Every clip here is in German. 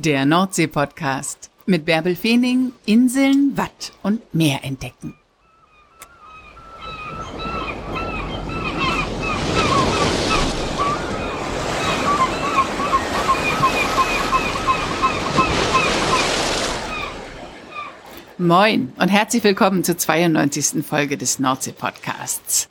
Der Nordsee-Podcast mit Bärbel Feening, Inseln, Watt und Meer entdecken. Moin und herzlich willkommen zur 92. Folge des Nordsee-Podcasts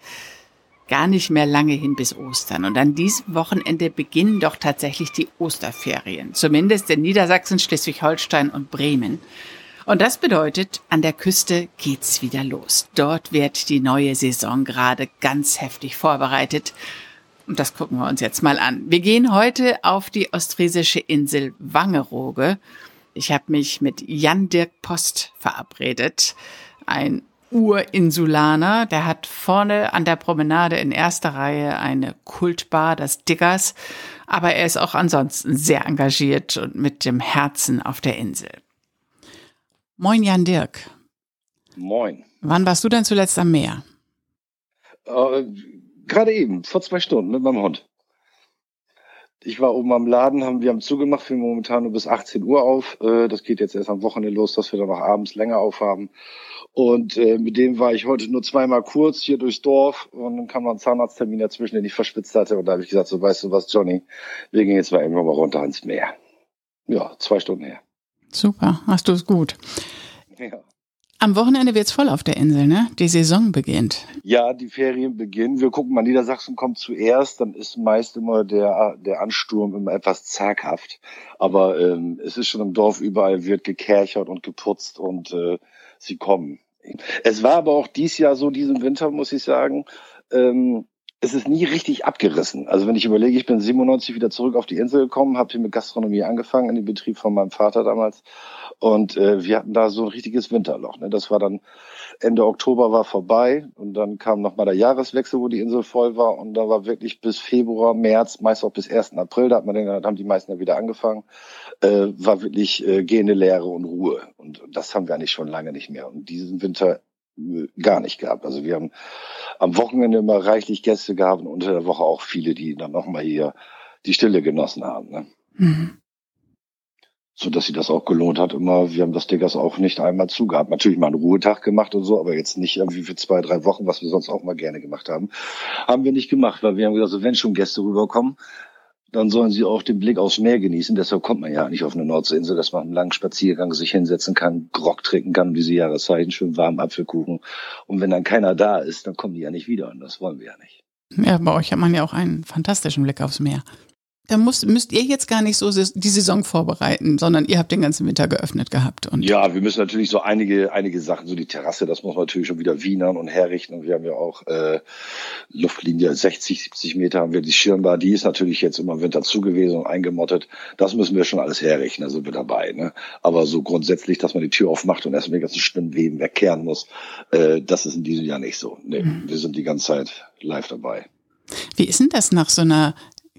gar nicht mehr lange hin bis Ostern. Und an diesem Wochenende beginnen doch tatsächlich die Osterferien. Zumindest in Niedersachsen, Schleswig-Holstein und Bremen. Und das bedeutet, an der Küste geht's wieder los. Dort wird die neue Saison gerade ganz heftig vorbereitet. Und das gucken wir uns jetzt mal an. Wir gehen heute auf die ostfriesische Insel Wangerooge. Ich habe mich mit Jan Dirk Post verabredet. Ein Urinsulaner. Der hat vorne an der Promenade in erster Reihe eine Kultbar, das Diggers. Aber er ist auch ansonsten sehr engagiert und mit dem Herzen auf der Insel. Moin, Jan Dirk. Moin. Wann warst du denn zuletzt am Meer? Äh, Gerade eben, vor zwei Stunden mit meinem Hund. Ich war oben am Laden, haben wir haben zugemacht, wir momentan nur bis 18 Uhr auf. Äh, das geht jetzt erst am Wochenende los, dass wir dann noch abends länger aufhaben. Und äh, mit dem war ich heute nur zweimal kurz hier durchs Dorf und dann kam noch ein Zahnarzttermin dazwischen, den ich verschwitzt hatte. Und da habe ich gesagt, so weißt du was, Johnny, wir gehen jetzt mal irgendwann mal runter ans Meer. Ja, zwei Stunden her. Super, hast du es gut. Ja. Am Wochenende wird's voll auf der Insel, ne? Die Saison beginnt. Ja, die Ferien beginnen. Wir gucken mal, Niedersachsen kommt zuerst, dann ist meist immer der, der Ansturm immer etwas zaghaft. Aber ähm, es ist schon im Dorf überall wird gekerchert und geputzt und äh, sie kommen. Es war aber auch dies Jahr so, diesen Winter, muss ich sagen, ähm, es ist nie richtig abgerissen. Also wenn ich überlege, ich bin 97 wieder zurück auf die Insel gekommen, habe hier mit Gastronomie angefangen, in den Betrieb von meinem Vater damals. Und äh, wir hatten da so ein richtiges Winterloch. Ne? Das war dann Ende Oktober war vorbei und dann kam noch mal der Jahreswechsel, wo die Insel voll war. Und da war wirklich bis Februar, März, meist auch bis 1. April, da hat man dann, haben die meisten ja wieder angefangen, äh, war wirklich äh, gehende Leere und Ruhe. Und das haben wir eigentlich schon lange nicht mehr. Und diesen Winter gar nicht gehabt. Also wir haben am Wochenende immer reichlich Gäste gehabt und unter der Woche auch viele, die dann nochmal hier die Stille genossen haben. Ne? Mhm. So dass sie das auch gelohnt hat. Immer, wir haben das Diggers auch nicht einmal zugehabt. Natürlich mal einen Ruhetag gemacht und so, aber jetzt nicht irgendwie für zwei, drei Wochen, was wir sonst auch mal gerne gemacht haben. Haben wir nicht gemacht, weil wir haben gesagt, so, wenn schon Gäste rüberkommen, dann sollen sie auch den Blick aufs Meer genießen. Deshalb kommt man ja nicht auf eine Nordseeinsel, dass man einen langen Spaziergang sich hinsetzen kann, Grog trinken kann, diese Jahreszeiten, schön warmen Apfelkuchen. Und wenn dann keiner da ist, dann kommen die ja nicht wieder und das wollen wir ja nicht. Ja, bei euch hat man ja auch einen fantastischen Blick aufs Meer. Da muss, müsst ihr jetzt gar nicht so die Saison vorbereiten, sondern ihr habt den ganzen Winter geöffnet gehabt. Und ja, wir müssen natürlich so einige, einige Sachen, so die Terrasse, das muss man natürlich schon wieder wienern und herrichten. Und wir haben ja auch äh, Luftlinie 60, 70 Meter haben wir die Schirmbar, die ist natürlich jetzt immer im Winter zugewiesen und eingemottet. Das müssen wir schon alles herrichten, da sind wir dabei. Ne? Aber so grundsätzlich, dass man die Tür aufmacht und erstmal die ganzen Spinnweben wegkehren muss, äh, das ist in diesem Jahr nicht so. Nee, mhm. Wir sind die ganze Zeit live dabei. Wie ist denn das nach so einer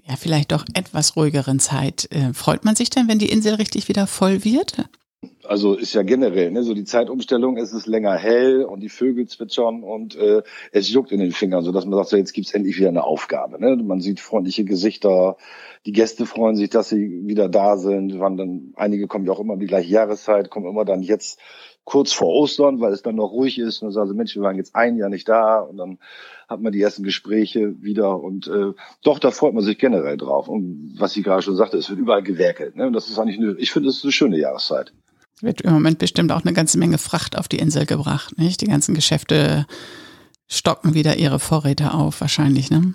ja, vielleicht doch etwas ruhigeren Zeit. Äh, freut man sich denn, wenn die Insel richtig wieder voll wird? Also ist ja generell, ne, so die Zeitumstellung, es ist länger hell und die Vögel zwitschern und äh, es juckt in den Fingern, so dass man sagt, so jetzt gibt's endlich wieder eine Aufgabe. Ne? Man sieht freundliche Gesichter, die Gäste freuen sich, dass sie wieder da sind. Wann dann, einige kommen ja auch immer um die gleiche Jahreszeit, kommen immer dann jetzt kurz vor Ostern, weil es dann noch ruhig ist. Und dann sagen sie, Mensch, wir waren jetzt ein Jahr nicht da und dann hat man die ersten Gespräche wieder und äh, doch, da freut man sich generell drauf. Und was sie gerade schon sagte, es wird überall gewerkelt. Ne? Und das ist eigentlich eine, ich finde, es ist eine schöne Jahreszeit. Es wird im Moment bestimmt auch eine ganze Menge Fracht auf die Insel gebracht, nicht? Die ganzen Geschäfte stocken wieder ihre Vorräte auf, wahrscheinlich, ne?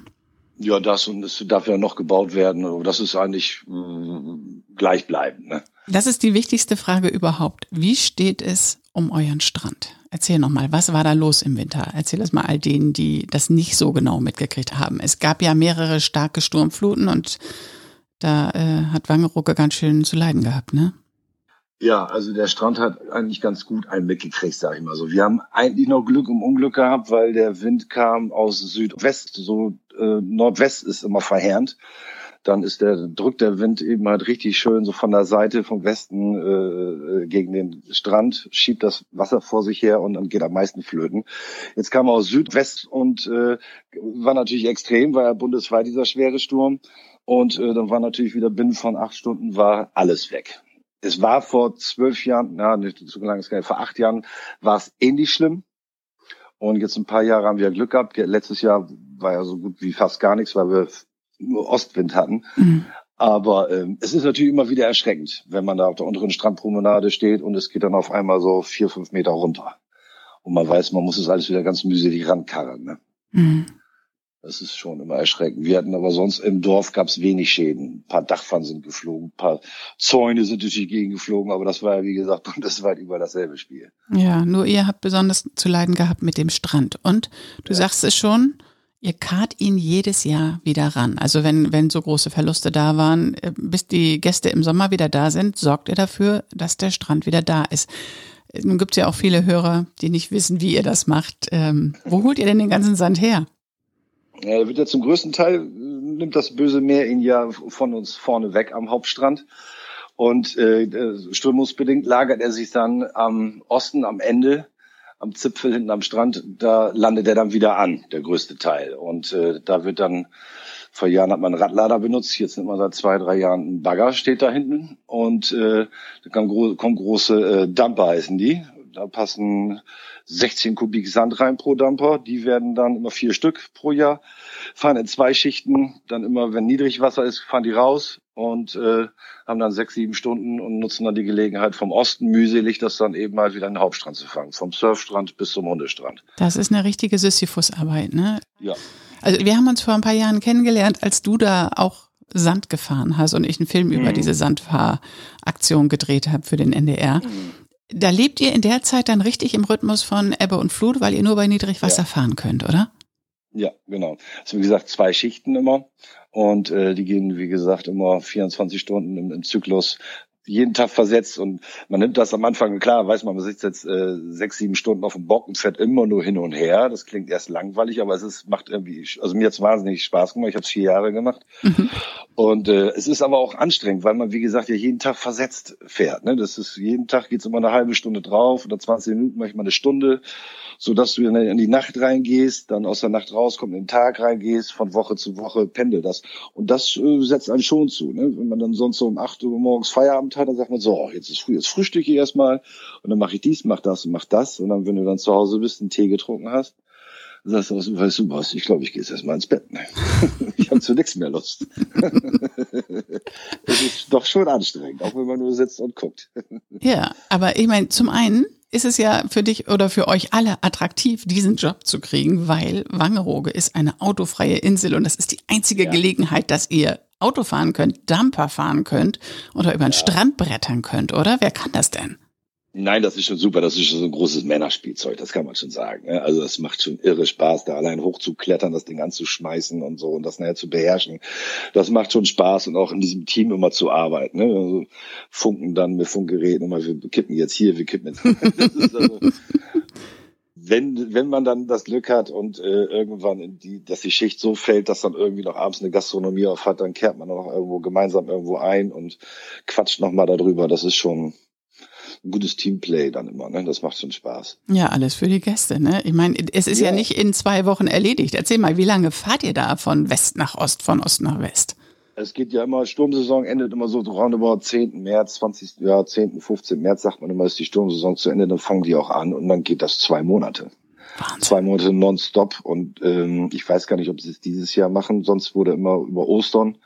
Ja, das und es darf ja noch gebaut werden. Aber das ist eigentlich mh, gleichbleibend. Ne? Das ist die wichtigste Frage überhaupt. Wie steht es um euren Strand? Erzähl nochmal, was war da los im Winter? Erzähl das mal all denen, die das nicht so genau mitgekriegt haben. Es gab ja mehrere starke Sturmfluten und da äh, hat Wangerooge ganz schön zu leiden gehabt, ne? Ja, also der Strand hat eigentlich ganz gut einen mitgekriegt, sag ich mal so. Wir haben eigentlich noch Glück um Unglück gehabt, weil der Wind kam aus Südwest, so äh, Nordwest ist immer verheerend dann ist der, drückt der Wind eben halt richtig schön so von der Seite vom Westen äh, äh, gegen den Strand, schiebt das Wasser vor sich her und dann geht am meisten flöten. Jetzt kam er aus Südwest und äh, war natürlich extrem, war ja bundesweit dieser schwere Sturm. Und äh, dann war natürlich wieder binnen von acht Stunden war alles weg. es war vor zwölf Jahren, na, nicht so lange ist gar nicht, vor acht Jahren war es ähnlich schlimm. Und jetzt ein paar Jahre haben wir Glück gehabt. Letztes Jahr war ja so gut wie fast gar nichts, weil wir nur Ostwind hatten. Mhm. Aber ähm, es ist natürlich immer wieder erschreckend, wenn man da auf der unteren Strandpromenade steht und es geht dann auf einmal so vier, fünf Meter runter. Und man weiß, man muss es alles wieder ganz mühselig rankarren. Ne? Mhm. Das ist schon immer erschreckend. Wir hatten aber sonst im Dorf gab es wenig Schäden. Ein paar Dachpfannen sind geflogen, ein paar Zäune sind durch die Gegend geflogen, aber das war ja, wie gesagt, bundesweit über dasselbe Spiel. Ja, nur ihr habt besonders zu leiden gehabt mit dem Strand. Und du ja. sagst es schon, ihr kart ihn jedes Jahr wieder ran. Also wenn, wenn so große Verluste da waren, äh, bis die Gäste im Sommer wieder da sind, sorgt ihr dafür, dass der Strand wieder da ist. Nun gibt es ja auch viele Hörer, die nicht wissen, wie ihr das macht. Ähm, wo holt ihr denn den ganzen Sand her? Er wird ja zum größten Teil, äh, nimmt das böse Meer ihn ja von uns vorne weg am Hauptstrand. Und äh, strömungsbedingt lagert er sich dann am Osten, am Ende, am Zipfel hinten am Strand, da landet er dann wieder an, der größte Teil. Und äh, da wird dann, vor Jahren hat man einen Radlader benutzt, jetzt nimmt man seit zwei, drei Jahren einen Bagger, steht da hinten. Und äh, da kommen, gro kommen große äh, Dumper heißen die. Da passen 16 Kubik Sand rein pro Dumper. Die werden dann immer vier Stück pro Jahr, fahren in zwei Schichten. Dann immer, wenn Niedrigwasser ist, fahren die raus und äh, haben dann sechs, sieben Stunden und nutzen dann die Gelegenheit vom Osten mühselig, das dann eben mal wieder in den Hauptstrand zu fangen. Vom Surfstrand bis zum Hundestrand. Das ist eine richtige Sisyphus-Arbeit, ne? Ja. Also wir haben uns vor ein paar Jahren kennengelernt, als du da auch Sand gefahren hast und ich einen Film mhm. über diese Sandfahraktion gedreht habe für den NDR. Mhm. Da lebt ihr in der Zeit dann richtig im Rhythmus von Ebbe und Flut, weil ihr nur bei Niedrigwasser ja. fahren könnt, oder? Ja, genau. Also wie gesagt, zwei Schichten immer. Und äh, die gehen, wie gesagt, immer 24 Stunden im, im Zyklus jeden Tag versetzt und man nimmt das am Anfang, klar, weiß man, man sitzt jetzt äh, sechs, sieben Stunden auf dem Bock und fährt immer nur hin und her. Das klingt erst langweilig, aber es ist, macht irgendwie, also mir hat's wahnsinnig Spaß gemacht. Ich habe es vier Jahre gemacht. Mhm. Und äh, es ist aber auch anstrengend, weil man, wie gesagt, ja jeden Tag versetzt fährt. Ne? Das ist, jeden Tag geht's immer eine halbe Stunde drauf oder 20 Minuten, manchmal eine Stunde so dass du in die Nacht reingehst, dann aus der Nacht rauskommst, in den Tag reingehst, von Woche zu Woche pendelt das. Und das äh, setzt einen schon zu. Ne? Wenn man dann sonst so um acht Uhr morgens Feierabend hat, dann sagt man so, oh, jetzt ist früh, jetzt frühstücke ich erstmal und dann mache ich dies, mach das und mach das. Und dann, wenn du dann zu Hause bist, einen Tee getrunken hast, sagst du, weißt du was, ich glaube, ich gehe jetzt erstmal ins Bett. Ich habe zu nichts mehr Lust. es ist doch schon anstrengend, auch wenn man nur sitzt und guckt. ja, aber ich meine, zum einen ist es ja für dich oder für euch alle attraktiv, diesen Job zu kriegen, weil Wangerooge ist eine autofreie Insel und das ist die einzige ja. Gelegenheit, dass ihr Auto fahren könnt, Dumper fahren könnt oder über den ja. Strand brettern könnt, oder? Wer kann das denn? Nein, das ist schon super. Das ist schon so ein großes Männerspielzeug, das kann man schon sagen. Ne? Also das macht schon irre Spaß, da allein hochzuklettern, das Ding anzuschmeißen und so und das nachher zu beherrschen. Das macht schon Spaß und auch in diesem Team immer zu arbeiten. Ne? Also funken dann mit Funkgeräten immer, wir kippen jetzt hier, wir kippen jetzt. also, wenn, wenn man dann das Glück hat und äh, irgendwann in die, dass die Schicht so fällt, dass dann irgendwie noch abends eine Gastronomie auf hat, dann kehrt man noch irgendwo gemeinsam irgendwo ein und quatscht nochmal darüber. Das ist schon, ein gutes Teamplay dann immer, ne? Das macht schon Spaß. Ja, alles für die Gäste, ne? Ich meine, es ist ja. ja nicht in zwei Wochen erledigt. Erzähl mal, wie lange fahrt ihr da von West nach Ost, von Ost nach West? Es geht ja immer, Sturmsaison endet immer so roundabout 10. März, 20. Ja, 10., 15. März sagt man immer, ist die Sturmsaison zu Ende, dann fangen die auch an und dann geht das zwei Monate. Wahnsinn. Zwei Monate nonstop und ähm, ich weiß gar nicht, ob sie es dieses Jahr machen, sonst wurde immer über Ostern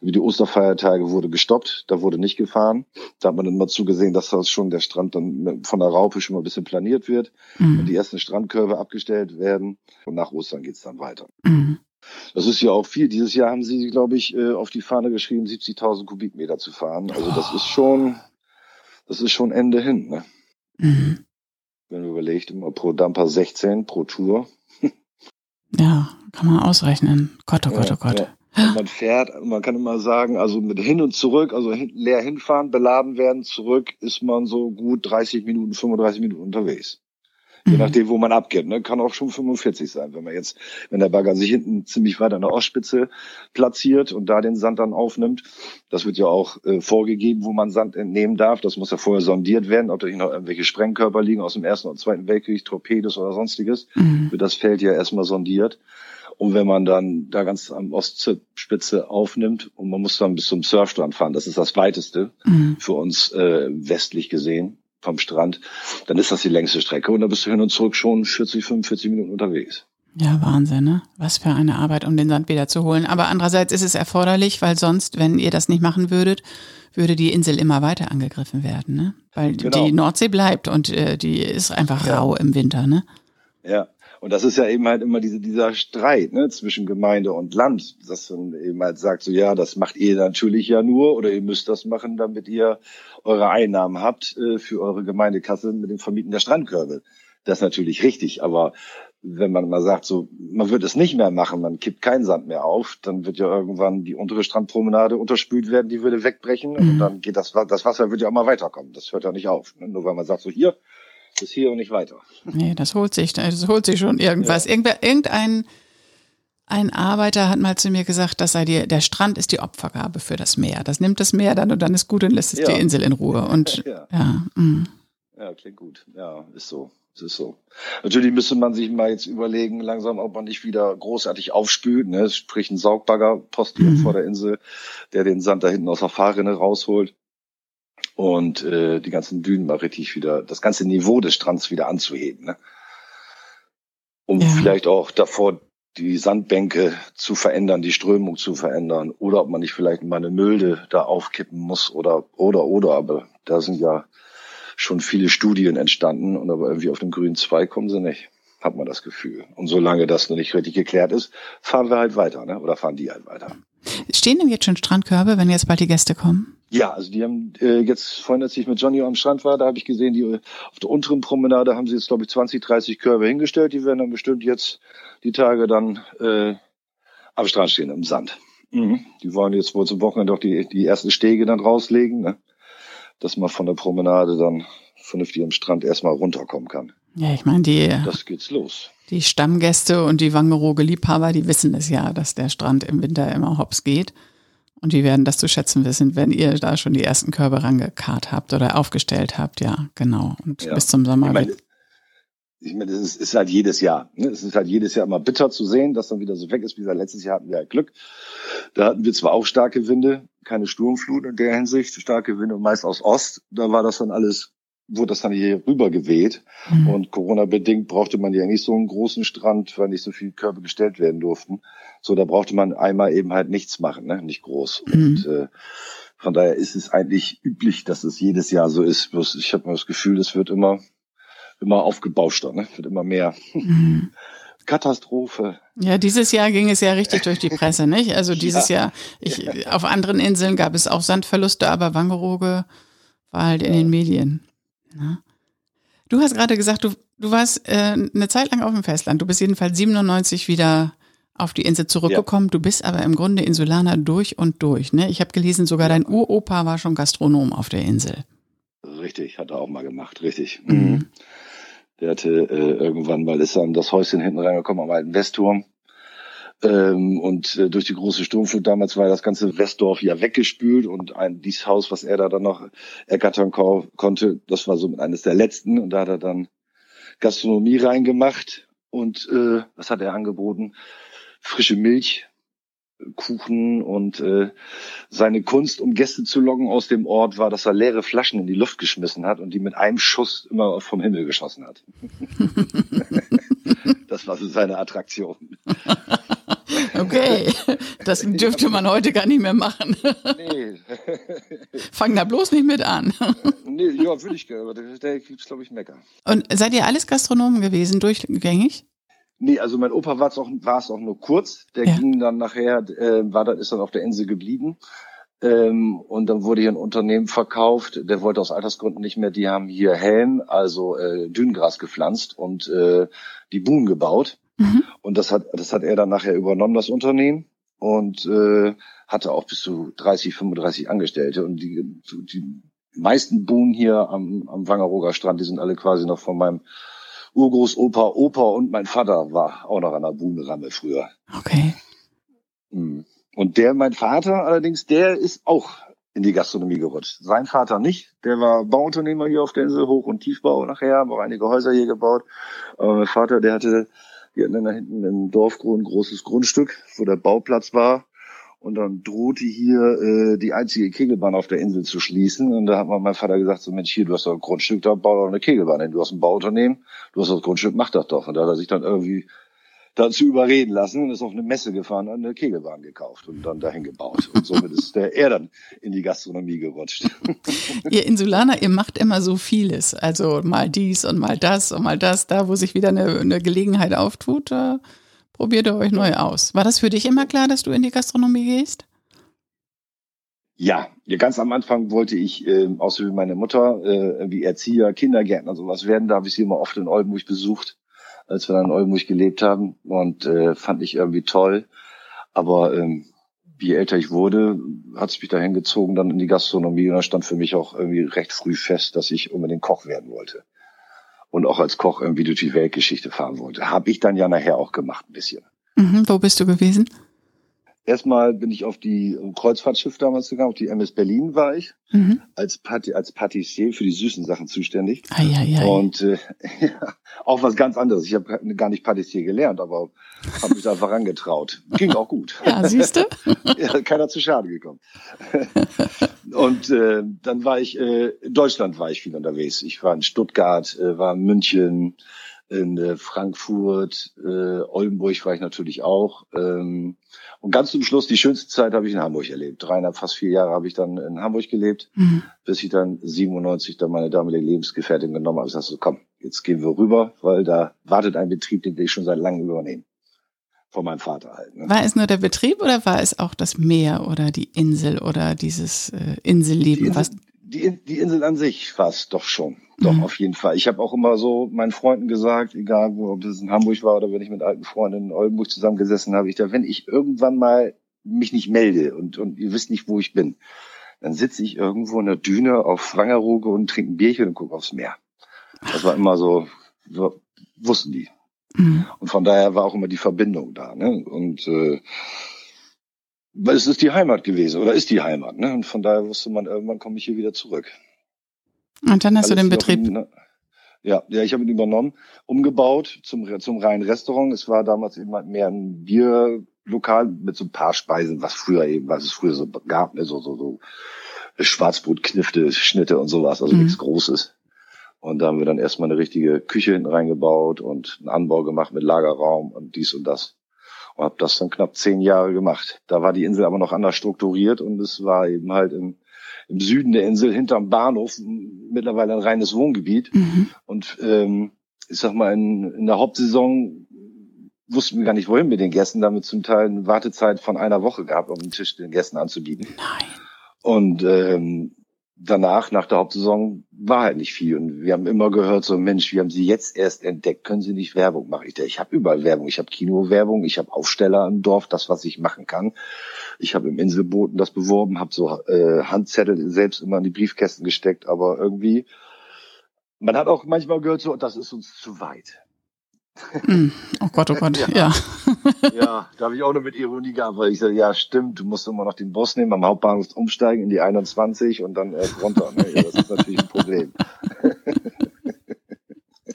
wie die Osterfeiertage wurde gestoppt, da wurde nicht gefahren. Da hat man dann mal zugesehen, dass das schon der Strand dann von der Raupe schon mal ein bisschen planiert wird mhm. und die ersten Strandkörbe abgestellt werden. Und nach Ostern geht's dann weiter. Mhm. Das ist ja auch viel. Dieses Jahr haben sie, glaube ich, äh, auf die Fahne geschrieben, 70.000 Kubikmeter zu fahren. Also das ist schon, das ist schon Ende hin. Ne? Mhm. Wenn man überlegt, immer pro Dumper 16 pro Tour. Ja, kann man ausrechnen. Gott, oh Gott, oh Gott. Ja. Und man fährt, man kann immer sagen, also mit hin und zurück, also leer hinfahren, beladen werden, zurück ist man so gut 30 Minuten, 35 Minuten unterwegs. Je mhm. nachdem, wo man abgeht. Ne? Kann auch schon 45 sein, wenn man jetzt, wenn der Bagger sich hinten ziemlich weit an der Ostspitze platziert und da den Sand dann aufnimmt. Das wird ja auch äh, vorgegeben, wo man Sand entnehmen darf. Das muss ja vorher sondiert werden, ob da nicht noch irgendwelche Sprengkörper liegen aus dem Ersten und Zweiten Weltkrieg, Torpedos oder sonstiges. Mhm. Wird das Feld ja erstmal sondiert. Und wenn man dann da ganz am Ostspitze aufnimmt und man muss dann bis zum Surfstrand fahren, das ist das weiteste mhm. für uns äh, westlich gesehen vom Strand, dann ist das die längste Strecke und da bist du hin und zurück schon 40, 45 Minuten unterwegs. Ja, Wahnsinn, ne? Was für eine Arbeit, um den Sand wieder zu holen. Aber andererseits ist es erforderlich, weil sonst, wenn ihr das nicht machen würdet, würde die Insel immer weiter angegriffen werden, ne? Weil genau. die Nordsee bleibt und äh, die ist einfach ja. rau im Winter, ne? Ja. Und das ist ja eben halt immer diese, dieser Streit ne, zwischen Gemeinde und Land, dass man eben halt sagt, so ja, das macht ihr natürlich ja nur oder ihr müsst das machen, damit ihr eure Einnahmen habt äh, für eure Gemeindekasse mit dem Vermieten der Strandkörbe. Das ist natürlich richtig, aber wenn man mal sagt, so, man wird es nicht mehr machen, man kippt keinen Sand mehr auf, dann wird ja irgendwann die untere Strandpromenade unterspült werden, die würde wegbrechen mhm. und dann geht das, das Wasser wird ja auch mal weiterkommen. Das hört ja nicht auf. Ne? Nur weil man sagt, so hier, bis hier und nicht weiter. Nee, das holt sich, das holt sich schon irgendwas. Ja. Irgendwer, irgendein, ein Arbeiter hat mal zu mir gesagt, dass sei die, der Strand ist die Opfergabe für das Meer. Das nimmt das Meer dann und dann ist gut und lässt es ja. die Insel in Ruhe. Und ja, ja, mm. ja klingt gut. Ja, ist so. Es ist so. Natürlich müsste man sich mal jetzt überlegen, langsam, ob man nicht wieder großartig aufspült, ne? sprich ein Saugbagger postiert mhm. vor der Insel, der den Sand da hinten aus der Fahrrinne rausholt und äh, die ganzen Dünen mal richtig wieder, das ganze Niveau des Strands wieder anzuheben. Ne? Um ja. vielleicht auch davor die Sandbänke zu verändern, die Strömung zu verändern oder ob man nicht vielleicht mal eine Mülde da aufkippen muss oder oder oder, aber da sind ja schon viele Studien entstanden und aber irgendwie auf den grünen Zweig kommen sie nicht, hat man das Gefühl. Und solange das noch nicht richtig geklärt ist, fahren wir halt weiter, ne? oder fahren die halt weiter. Stehen denn jetzt schon Strandkörbe, wenn jetzt bald die Gäste kommen? Ja, also die haben äh, jetzt vorhin, als ich mit Johnny am Strand war, da habe ich gesehen, die auf der unteren Promenade haben sie jetzt, glaube ich, 20, 30 Körbe hingestellt. Die werden dann bestimmt jetzt die Tage dann äh, am Strand stehen, im Sand. Mhm. Die wollen jetzt wohl zum Wochenende auch die, die ersten Stege dann rauslegen. Ne? dass man von der Promenade dann vernünftig am Strand erstmal runterkommen kann. Ja, ich meine, die. Das geht's los. Die Stammgäste und die Wangerooge Liebhaber, die wissen es ja, dass der Strand im Winter immer hops geht. Und die werden das zu schätzen wissen, wenn ihr da schon die ersten Körbe rangekarrt habt oder aufgestellt habt. Ja, genau. Und ja. bis zum Sommer. Ich meine, ich meine, es ist, ist, halt jedes Jahr. Ne? Es ist halt jedes Jahr immer bitter zu sehen, dass dann wieder so weg ist. Wie gesagt, letztes Jahr hatten wir halt Glück. Da hatten wir zwar auch starke Winde, keine Sturmflut in der Hinsicht, starke Winde meist aus Ost. Da war das dann alles, wurde das dann hier rüber geweht. Mhm. Und Corona-bedingt brauchte man ja nicht so einen großen Strand, weil nicht so viele Körbe gestellt werden durften. So, da brauchte man einmal eben halt nichts machen, ne? nicht groß. Mhm. Und äh, von daher ist es eigentlich üblich, dass es jedes Jahr so ist. Bloß ich habe das Gefühl, es wird immer immer aufgebauschter, ne? wird immer mehr. Mhm. Katastrophe. Ja, dieses Jahr ging es ja richtig durch die Presse, nicht? Also dieses ja. Jahr, ich, auf anderen Inseln gab es auch Sandverluste, aber Wangerooge war halt in den Medien. Ne? Du hast gerade gesagt, du, du warst äh, eine Zeit lang auf dem Festland. Du bist jedenfalls 97 wieder auf die Insel zurückgekommen. Ja. Du bist aber im Grunde Insulaner durch und durch. Ne? Ich habe gelesen, sogar dein Uropa war schon Gastronom auf der Insel. Richtig, hat er auch mal gemacht, richtig. Mhm. Der hatte äh, irgendwann mal ist dann das Häuschen hinten reingekommen am alten Westturm. Ähm, und äh, durch die große Sturmflut damals war das ganze Westdorf ja weggespült und ein dieses Haus, was er da dann noch ergattern ko konnte, das war so eines der letzten und da hat er dann Gastronomie reingemacht und äh, was hat er angeboten? Frische Milch, Kuchen und äh, seine Kunst, um Gäste zu locken aus dem Ort, war, dass er leere Flaschen in die Luft geschmissen hat und die mit einem Schuss immer vom Himmel geschossen hat. das war so seine Attraktion. Okay, das dürfte man heute gar nicht mehr machen. Nee. Fang da bloß nicht mit an. Nee, ja, würde ich gerne, aber der, der gibt's, glaube ich, Mecker. Und seid ihr alles Gastronomen gewesen, durchgängig? Nee, also mein Opa war es auch, war es auch nur kurz. Der ja. ging dann nachher, äh, war dann, ist dann auf der Insel geblieben. Ähm, und dann wurde hier ein Unternehmen verkauft, der wollte aus Altersgründen nicht mehr, die haben hier Helm, also äh, Dünengras gepflanzt und äh, die Buhnen gebaut. Mhm. Und das hat, das hat er dann nachher übernommen, das Unternehmen. Und äh, hatte auch bis zu 30, 35 Angestellte. Und die, die meisten Buhnen hier am, am Wangerooger Strand, die sind alle quasi noch von meinem Urgroßopa, Opa und mein Vater war auch noch an der Buhnenramme früher. Okay. Hm. Und der, mein Vater allerdings, der ist auch in die Gastronomie gerutscht. Sein Vater nicht. Der war Bauunternehmer hier auf der Insel, Hoch- und Tiefbau nachher, haben auch einige Häuser hier gebaut. Aber mein Vater, der hatte Die hatten dann da hinten im Dorfgrund ein großes Grundstück, wo der Bauplatz war. Und dann drohte hier äh, die einzige Kegelbahn auf der Insel zu schließen. Und da hat mein Vater gesagt, so Mensch, hier, du hast doch ein Grundstück, da bau doch eine Kegelbahn hin. Du hast ein Bauunternehmen, du hast das Grundstück, mach das doch. Und da hat er sich dann irgendwie dazu überreden lassen und ist auf eine Messe gefahren eine Kegelbahn gekauft und dann dahin gebaut. Und somit ist der er dann in die Gastronomie gerutscht. ihr Insulaner, ihr macht immer so vieles. Also mal dies und mal das und mal das. Da, wo sich wieder eine, eine Gelegenheit auftut, da probiert ihr euch neu aus. War das für dich immer klar, dass du in die Gastronomie gehst? Ja, ganz am Anfang wollte ich, äh, außer wie meine Mutter, äh, wie Erzieher, Kindergärtner, sowas werden. Da habe ich sie immer oft in Oldenburg besucht als wir dann in Oldenburg gelebt haben und äh, fand ich irgendwie toll. Aber ähm, je älter ich wurde, hat es mich dahin gezogen, dann in die Gastronomie und da stand für mich auch irgendwie recht früh fest, dass ich unbedingt Koch werden wollte. Und auch als Koch irgendwie durch die Weltgeschichte fahren wollte. Habe ich dann ja nachher auch gemacht ein bisschen. Mhm, wo bist du gewesen? Erstmal bin ich auf die Kreuzfahrtschiff damals gegangen, auf die MS Berlin war ich, mhm. als, Pat als Patissier für die süßen Sachen zuständig. Ah, ja, ja, Und äh, auch was ganz anderes. Ich habe gar nicht Patissier gelernt, aber habe mich da vorangetraut. Ging auch gut. Ja, siehst du? ja, keiner zu Schade gekommen. Und äh, dann war ich, äh, in Deutschland war ich viel unterwegs. Ich war in Stuttgart, äh, war in München, in äh, Frankfurt, äh, Oldenburg war ich natürlich auch. Ähm, und ganz zum Schluss, die schönste Zeit habe ich in Hamburg erlebt. Dreieinhalb, fast vier Jahre habe ich dann in Hamburg gelebt, mhm. bis ich dann 97 dann meine damalige Lebensgefährtin genommen habe. Ich sagte so, komm, jetzt gehen wir rüber, weil da wartet ein Betrieb, den will ich schon seit langem übernehmen. Von meinem Vater halt. Ne? War es nur der Betrieb oder war es auch das Meer oder die Insel oder dieses äh, Inselleben? Die Insel, was die, die Insel an sich war es doch schon. Doch, mhm. auf jeden Fall. Ich habe auch immer so meinen Freunden gesagt, egal wo, ob das in Hamburg war oder wenn ich mit alten Freunden in Oldenburg zusammengesessen habe, ich da, wenn ich irgendwann mal mich nicht melde und, und ihr wisst nicht, wo ich bin, dann sitze ich irgendwo in der Düne auf Wangerooge und trinke ein Bierchen und gucke aufs Meer. Das war immer so, so wussten die. Mhm. Und von daher war auch immer die Verbindung da. Ne? Und äh, weil es ist die Heimat gewesen oder ist die Heimat. Ne? Und von daher wusste man, irgendwann komme ich hier wieder zurück. Und dann hast Alles du den Betrieb. In, ja, ja, ich habe ihn übernommen, umgebaut zum, zum reinen Restaurant. Es war damals eben halt mehr ein Bierlokal mit so ein paar Speisen, was früher eben, was es früher so gab, ne? so, so, so Schwarzbrotknifte, Schnitte und sowas, also mhm. nichts Großes. Und da haben wir dann erstmal eine richtige Küche hinten reingebaut und einen Anbau gemacht mit Lagerraum und dies und das. Und habe das dann knapp zehn Jahre gemacht. Da war die Insel aber noch anders strukturiert und es war eben halt im im Süden der Insel hinterm Bahnhof mittlerweile ein reines Wohngebiet. Mhm. Und ähm, ich sag mal, in, in der Hauptsaison wussten wir gar nicht, wohin mit den Gästen, damit zum Teil eine Wartezeit von einer Woche gab, um den Tisch den Gästen anzubieten. Nein. Und ähm, danach, nach der Hauptsaison, war halt nicht viel. Und wir haben immer gehört, so Mensch, wir haben sie jetzt erst entdeckt, können sie nicht Werbung machen? Ich, ich habe überall Werbung, ich habe Kinowerbung, ich habe Aufsteller im Dorf, das, was ich machen kann. Ich habe im Inselboten das beworben, habe so äh, Handzettel selbst immer in die Briefkästen gesteckt, aber irgendwie, man hat auch manchmal gehört, so, das ist uns zu weit. Mm. Oh Gott, oh Gott, ja. Ja, ja da habe ich auch noch mit Ironie gehabt, weil ich sage, ja, stimmt, du musst immer noch den Bus nehmen, am Hauptbahnhof umsteigen in die 21 und dann erst runter. Ne? Ja, das ist natürlich ein Problem.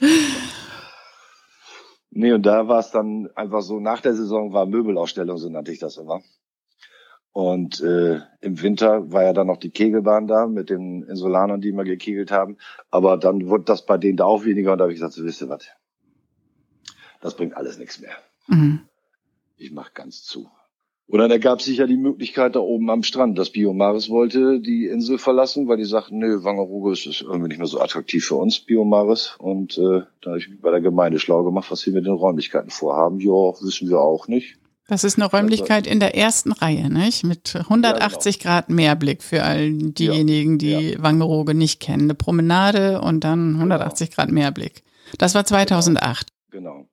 nee, und da war es dann einfach so, nach der Saison war Möbelausstellung, so nannte ich das immer. Und äh, im Winter war ja dann noch die Kegelbahn da mit den Insulanern, die immer gekegelt haben. Aber dann wurde das bei denen da auch weniger und da habe ich gesagt, so wisst ihr was, das bringt alles nichts mehr. Mhm. Ich mach ganz zu. Oder da gab es sicher die Möglichkeit da oben am Strand, dass Biomaris wollte die Insel verlassen, weil die sagten, nö, Wangerooge ist irgendwie nicht mehr so attraktiv für uns, Biomaris. Und äh, da habe ich mich bei der Gemeinde schlau gemacht, was sie mit den Räumlichkeiten vorhaben. Ja, wissen wir auch nicht. Das ist eine Räumlichkeit in der ersten Reihe, nicht? Mit 180 ja, genau. Grad Mehrblick für all diejenigen, die ja. Wangerooge nicht kennen. Eine Promenade und dann 180 genau. Grad Mehrblick. Das war 2008. Genau.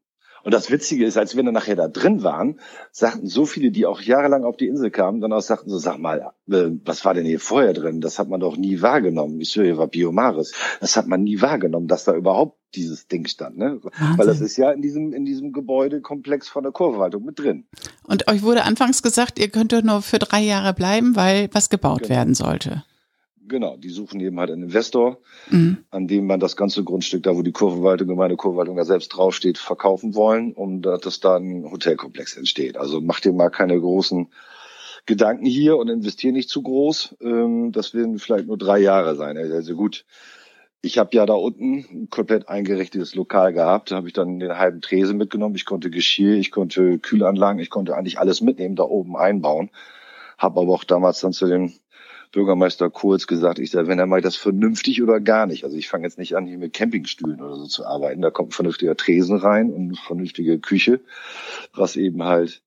Und das Witzige ist, als wir dann nachher da drin waren, sagten so viele, die auch jahrelang auf die Insel kamen, dann auch sagten so, sag mal, äh, was war denn hier vorher drin? Das hat man doch nie wahrgenommen. Ich höre, hier war Biomaris. Das hat man nie wahrgenommen, dass da überhaupt dieses Ding stand, ne? Weil das ist ja in diesem, in diesem Gebäudekomplex von der Kurverwaltung mit drin. Und euch wurde anfangs gesagt, ihr könnt doch nur für drei Jahre bleiben, weil was gebaut genau. werden sollte. Genau, die suchen eben halt einen Investor, mhm. an dem man das ganze Grundstück, da wo die Kurverwaltung, gemeine Kurverwaltung da selbst draufsteht, verkaufen wollen, um dass da ein Hotelkomplex entsteht. Also macht dir mal keine großen Gedanken hier und investiere nicht zu groß. Ähm, das werden vielleicht nur drei Jahre sein. Also gut, ich habe ja da unten ein komplett eingerichtetes Lokal gehabt. Da habe ich dann den halben Tresen mitgenommen. Ich konnte Geschirr, ich konnte Kühlanlagen, ich konnte eigentlich alles mitnehmen, da oben einbauen. Habe aber auch damals dann zu dem Bürgermeister Kurz gesagt, ich sage, wenn er mal das vernünftig oder gar nicht. Also ich fange jetzt nicht an, hier mit Campingstühlen oder so zu arbeiten. Da kommt ein vernünftiger Tresen rein und eine vernünftige Küche, was eben halt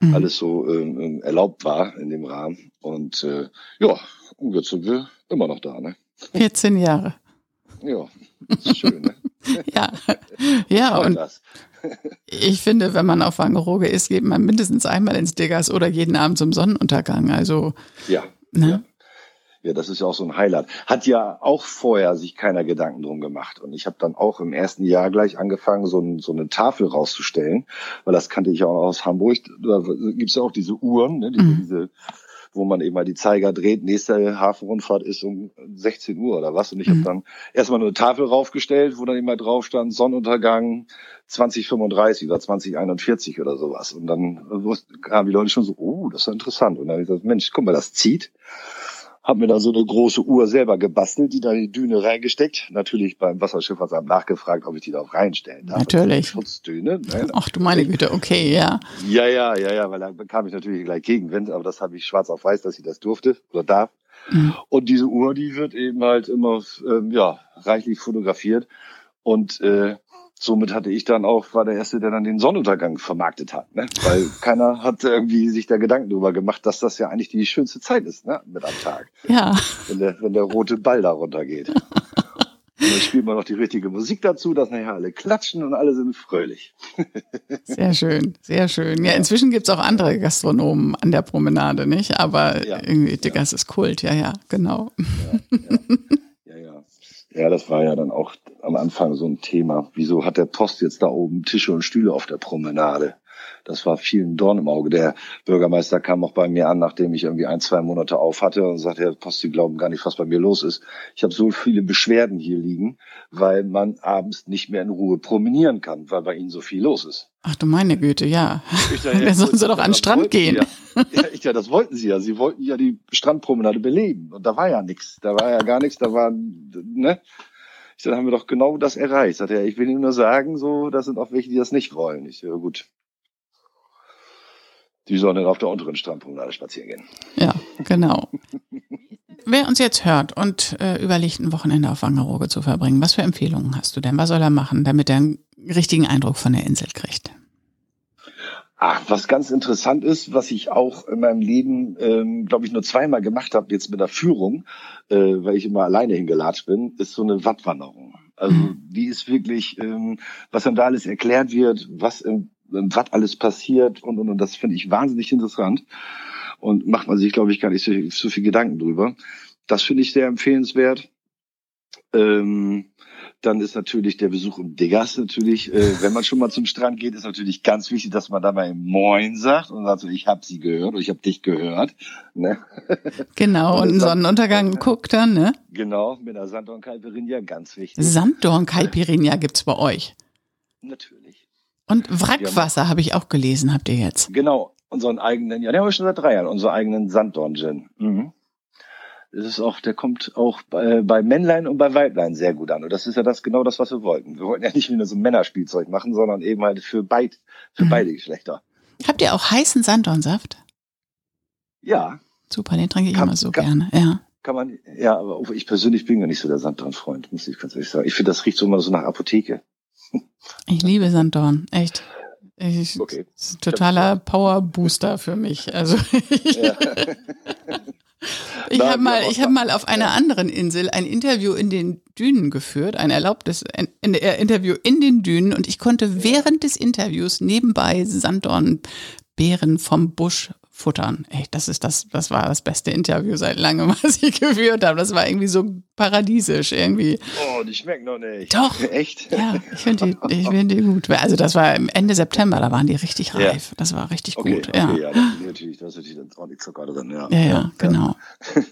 mhm. alles so ähm, ähm erlaubt war in dem Rahmen. Und äh, ja, und jetzt sind wir immer noch da. Ne? 14 Jahre. Ja, ist schön, ne? ja, ja und ich finde, wenn man auf Wangerooge ist, geht man mindestens einmal ins Diggers oder jeden Abend zum Sonnenuntergang. Also ja, ne? ja. Ja, das ist ja auch so ein Highlight. Hat ja auch vorher sich keiner Gedanken drum gemacht. Und ich habe dann auch im ersten Jahr gleich angefangen, so, ein, so eine Tafel rauszustellen, weil das kannte ich auch aus Hamburg. Da gibt's ja auch diese Uhren, ne, diese, mhm. diese wo man eben mal die Zeiger dreht. Nächste Hafenrundfahrt ist um 16 Uhr oder was. Und ich mhm. habe dann erstmal eine Tafel raufgestellt, wo dann immer drauf stand, Sonnenuntergang 2035 oder 2041 oder sowas. Und dann kamen die Leute schon so, oh, das ist interessant. Und dann habe ich gesagt, Mensch, guck mal, das zieht habe mir da so eine große Uhr selber gebastelt, die da in die Düne reingesteckt. Natürlich beim Wasserschifffahrtsamt nachgefragt, ob ich die da auch reinstellen darf. Natürlich. Schutzdüne. Ne? Ach du meine Güte, okay, ja. Ja, ja, ja, ja, weil da bekam ich natürlich gleich Gegenwind, aber das habe ich schwarz auf weiß, dass ich das durfte oder darf. Mhm. Und diese Uhr, die wird eben halt immer ähm, ja reichlich fotografiert und äh, somit hatte ich dann auch, war der Erste, der dann den Sonnenuntergang vermarktet hat, ne? Weil keiner hat irgendwie sich da Gedanken drüber gemacht, dass das ja eigentlich die schönste Zeit ist, ne? Mit am Tag. Ja. Wenn der, wenn der rote Ball da runtergeht. und dann spielt man noch die richtige Musik dazu, dass nachher alle klatschen und alle sind fröhlich. sehr schön, sehr schön. Ja, inzwischen gibt's auch andere Gastronomen an der Promenade, nicht? Aber ja, irgendwie, Digga, ja. ist Kult, ja, ja, genau. Ja, ja. ja, ja. Ja, das war ja dann auch am Anfang so ein Thema. Wieso hat der Post jetzt da oben Tische und Stühle auf der Promenade? Das war vielen Dorn im Auge. Der Bürgermeister kam auch bei mir an, nachdem ich irgendwie ein, zwei Monate auf hatte und sagte, Herr Post, Sie glauben gar nicht, was bei mir los ist. Ich habe so viele Beschwerden hier liegen, weil man abends nicht mehr in Ruhe promenieren kann, weil bei Ihnen so viel los ist. Ach du meine Güte, ja. Ich dachte, ja, sollen Sie doch an den Strand gehen. Ja. ja, ich, ja, das wollten Sie ja. Sie wollten ja die Strandpromenade beleben. Und da war ja nichts. Da war ja gar nichts. Da war, ne? Ich dachte, haben wir doch genau das erreicht. Sagt er, ich will Ihnen nur sagen, so, das sind auch welche, die das nicht wollen. Ich, ja, gut. Die sollen dann auf der unteren Strandpromenade spazieren gehen. Ja, genau. Wer uns jetzt hört und äh, überlegt, ein Wochenende auf Wangerooge zu verbringen, was für Empfehlungen hast du denn? Was soll er machen, damit er einen richtigen Eindruck von der Insel kriegt? Ach, was ganz interessant ist, was ich auch in meinem Leben, ähm, glaube ich, nur zweimal gemacht habe, jetzt mit der Führung, äh, weil ich immer alleine hingelatscht bin, ist so eine Wattwanderung. Also mhm. die ist wirklich, ähm, was dann da alles erklärt wird, was im, Watt alles passiert und, und, und das finde ich wahnsinnig interessant und macht man sich, glaube ich, gar nicht so, so viel Gedanken drüber. Das finde ich sehr empfehlenswert. Ähm, dann ist natürlich der Besuch im Diggers natürlich, äh, wenn man schon mal zum Strand geht, ist natürlich ganz wichtig, dass man da mal Moin sagt und sagt so, ich habe sie gehört oder ich habe dich gehört. Ne? Genau, und, einen Sonnenuntergang ja, guckt dann, ne? Genau, mit einer Sanddorn Caipirinha, ganz wichtig. Sanddorn Caipirinha gibt's bei euch? Natürlich. Und Wrackwasser habe ich auch gelesen, habt ihr jetzt? Genau, unseren eigenen, ja, den haben wir schon seit drei Jahren, unseren eigenen Sanddorn-Gin. Mhm das ist auch, der kommt auch bei, bei Männlein und bei Weiblein sehr gut an. Und das ist ja das genau das, was wir wollten. Wir wollten ja nicht wieder so ein Männerspielzeug machen, sondern eben halt für, beid, für mhm. beide Geschlechter. Habt ihr auch heißen Sanddornsaft? Ja. Super, den trinke ich kann, immer so kann, gerne. Ja. Kann man, ja, aber ich persönlich bin ja nicht so der Sanddorn-Freund, muss ich ganz ehrlich sagen. Ich finde, das riecht so immer so nach Apotheke. Ich liebe Sanddorn, echt. Ich, okay. totaler Power Booster für mich. Also ja. Ich habe mal, ich habe mal auf einer anderen Insel ein Interview in den Dünen geführt, ein erlaubtes Interview in den Dünen und ich konnte während des Interviews nebenbei Sanddornbeeren vom Busch futtern. Ey, das ist das, das war das beste Interview seit langem, was ich geführt habe. Das war irgendwie so paradiesisch irgendwie. Oh, die schmecken noch nicht. Doch. Echt? Ja, ich finde die, ich finde die gut. Also das war Ende September, da waren die richtig reif. Ja. Das war richtig okay, gut. Okay, ja, ja das ist natürlich, das ist natürlich ordentlich Zucker drin, ja. Ja, ja, genau.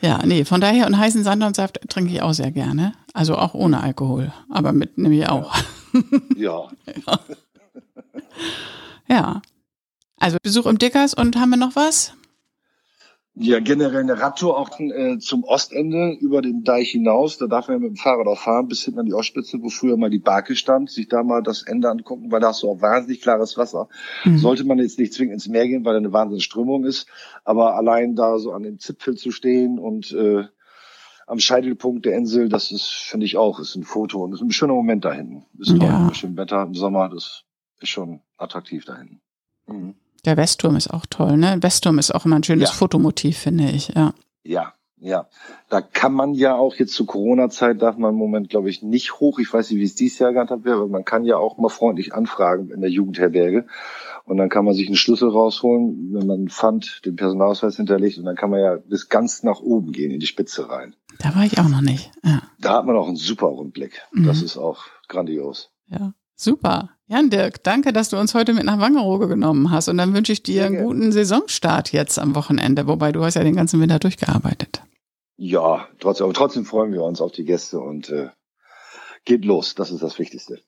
Ja, nee, von daher und heißen Sand und Saft trinke ich auch sehr gerne. Also auch ohne Alkohol, aber mit nämlich auch. Ja. ja. ja. Also Besuch im Dickers und haben wir noch was? Ja, generell eine Radtour auch äh, zum Ostende über den Deich hinaus. Da darf man mit dem Fahrrad auch fahren bis hinten an die Ostspitze, wo früher mal die Barke stand, sich da mal das Ende angucken, weil da hast du auch wahnsinnig klares Wasser. Mhm. Sollte man jetzt nicht zwingend ins Meer gehen, weil da eine wahnsinnige Strömung ist, aber allein da so an dem Zipfel zu stehen und äh, am Scheitelpunkt der Insel, das ist, finde ich auch, ist ein Foto und ist ein schöner Moment da hinten. Ist ja. schön Wetter im Sommer, das ist schon attraktiv da hinten. Mhm. Der Westturm ist auch toll, ne? Westturm ist auch immer ein schönes ja. Fotomotiv, finde ich, ja. Ja, ja. Da kann man ja auch jetzt zur Corona-Zeit darf man im Moment, glaube ich, nicht hoch. Ich weiß nicht, wie es dieses Jahr gehandhabt wäre, aber man kann ja auch mal freundlich anfragen in der Jugendherberge. Und dann kann man sich einen Schlüssel rausholen, wenn man Pfand, den Personalausweis hinterlegt. Und dann kann man ja bis ganz nach oben gehen, in die Spitze rein. Da war ich auch noch nicht. Ja. Da hat man auch einen super Rundblick. Mhm. Das ist auch grandios. Ja, super. Jan Dirk, danke, dass du uns heute mit nach Wangerooge genommen hast. Und dann wünsche ich dir einen guten Saisonstart jetzt am Wochenende. Wobei du hast ja den ganzen Winter durchgearbeitet. Ja, trotzdem, aber trotzdem freuen wir uns auf die Gäste und äh, geht los. Das ist das Wichtigste.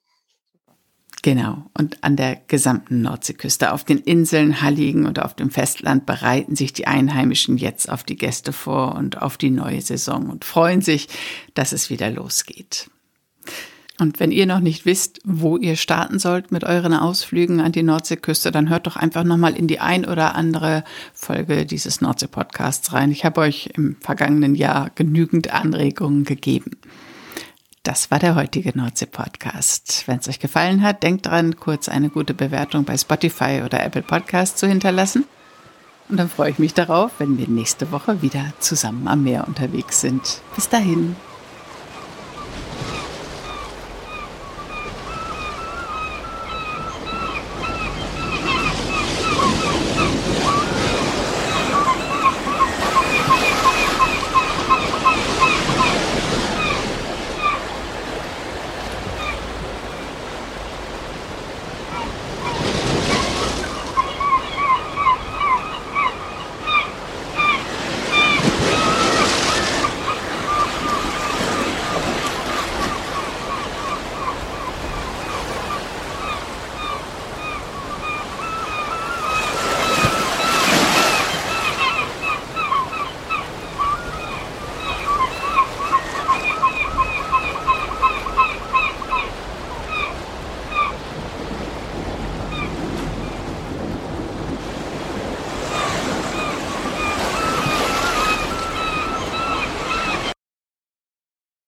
Genau. Und an der gesamten Nordseeküste, auf den Inseln, Halligen und auf dem Festland bereiten sich die Einheimischen jetzt auf die Gäste vor und auf die neue Saison und freuen sich, dass es wieder losgeht. Und wenn ihr noch nicht wisst, wo ihr starten sollt mit euren Ausflügen an die Nordseeküste, dann hört doch einfach nochmal in die ein oder andere Folge dieses Nordsee-Podcasts rein. Ich habe euch im vergangenen Jahr genügend Anregungen gegeben. Das war der heutige Nordsee-Podcast. Wenn es euch gefallen hat, denkt dran, kurz eine gute Bewertung bei Spotify oder Apple Podcast zu hinterlassen. Und dann freue ich mich darauf, wenn wir nächste Woche wieder zusammen am Meer unterwegs sind. Bis dahin.